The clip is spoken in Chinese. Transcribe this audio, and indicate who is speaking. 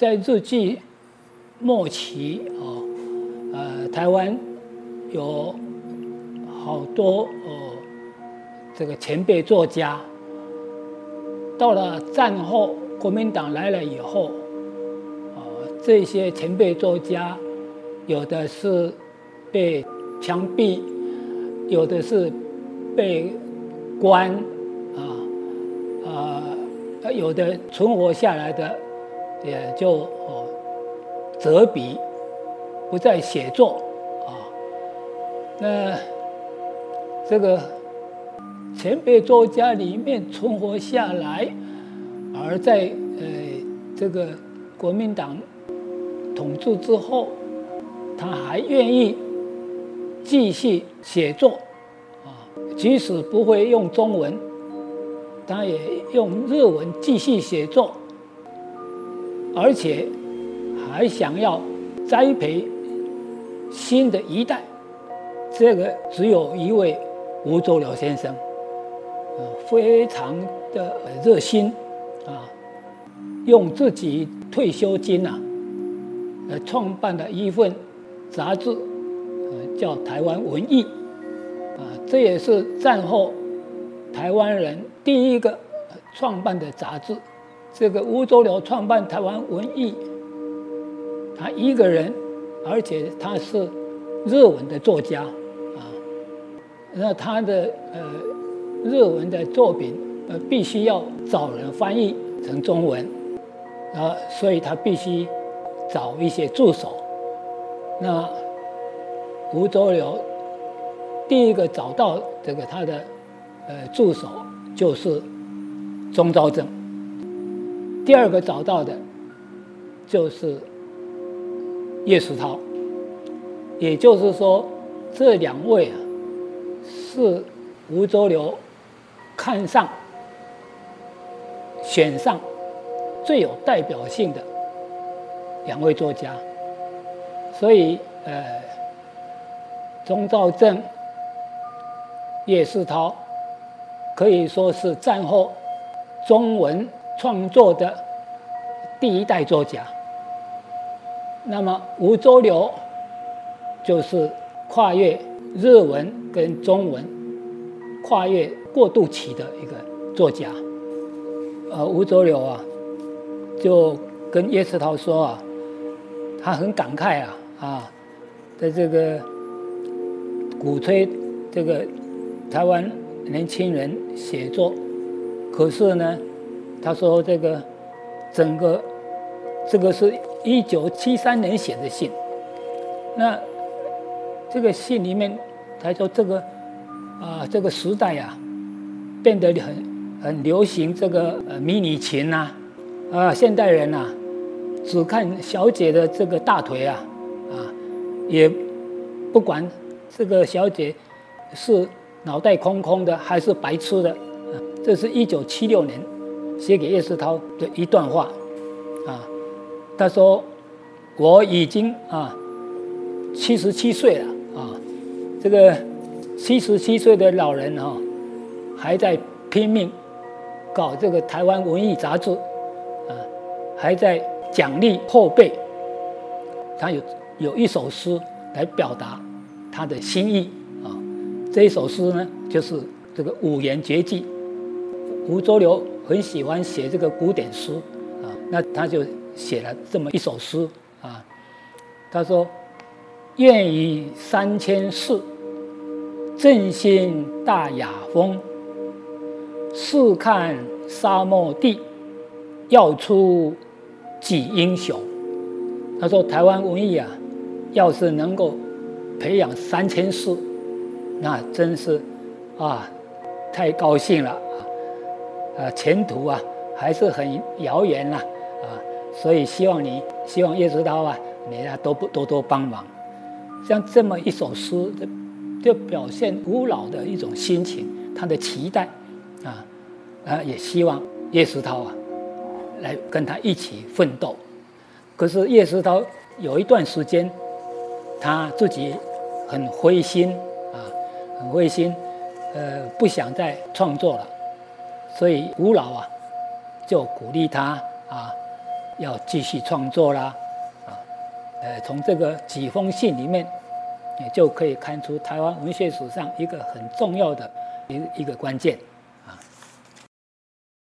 Speaker 1: 在日记末期哦，呃，台湾有好多呃这个前辈作家，到了战后国民党来了以后，啊，这些前辈作家有的是被枪毙，有的是被关，啊，啊，有的存活下来的。也就哦，折笔，不再写作啊。那这个前辈作家里面存活下来，而在呃这个国民党统治之后，他还愿意继续写作啊，即使不会用中文，他也用日文继续写作。而且还想要栽培新的一代，这个只有一位吴周辽先生，呃，非常的热心啊，用自己退休金呐，呃，创办了一份杂志，呃，叫《台湾文艺》，啊，这也是战后台湾人第一个创办的杂志。这个吴周辽创办台湾文艺，他一个人，而且他是日文的作家啊，那他的呃日文的作品呃必须要找人翻译成中文，啊，所以他必须找一些助手。那吴周辽第一个找到这个他的呃助手就是钟昭正。第二个找到的，就是叶世涛，也就是说，这两位啊，是吴周流看上、选上最有代表性的两位作家，所以呃，钟兆正、叶世涛可以说是战后中文。创作的第一代作家，那么吴周流就是跨越日文跟中文，跨越过渡期的一个作家。呃，吴周流啊，就跟叶世涛说啊，他很感慨啊啊，在这个鼓吹这个台湾年轻人写作，可是呢。他说：“这个整个这个是一九七三年写的信。那这个信里面，他说这个啊，这个时代呀，变得很很流行这个呃迷你裙呐，啊，现代人呐，只看小姐的这个大腿啊，啊，也不管这个小姐是脑袋空空的还是白痴的。这是一九七六年。”写给叶世涛的一段话，啊，他说：“我已经啊七十七岁了啊，这个七十七岁的老人啊，还在拼命搞这个台湾文艺杂志，啊，还在奖励后辈。他有有一首诗来表达他的心意啊，这一首诗呢，就是这个五言绝句，吴浊流。”很喜欢写这个古典诗啊，那他就写了这么一首诗啊。他说：“愿以三千世，振兴大雅风。试看沙漠地，要出几英雄。”他说：“台湾文艺啊，要是能够培养三千世，那真是啊，太高兴了。”呃，前途啊还是很遥远呐，啊，所以希望你，希望叶知涛啊，你啊多不多多帮忙。像这么一首诗，就表现古老的一种心情，他的期待，啊，啊，也希望叶石涛啊，来跟他一起奋斗。可是叶石涛有一段时间，他自己很灰心啊，很灰心，呃，不想再创作了。所以吴老啊，就鼓励他啊，要继续创作啦，啊，呃，从这个几封信里面，也就可以看出台湾文学史上一个很重要的一一个关键。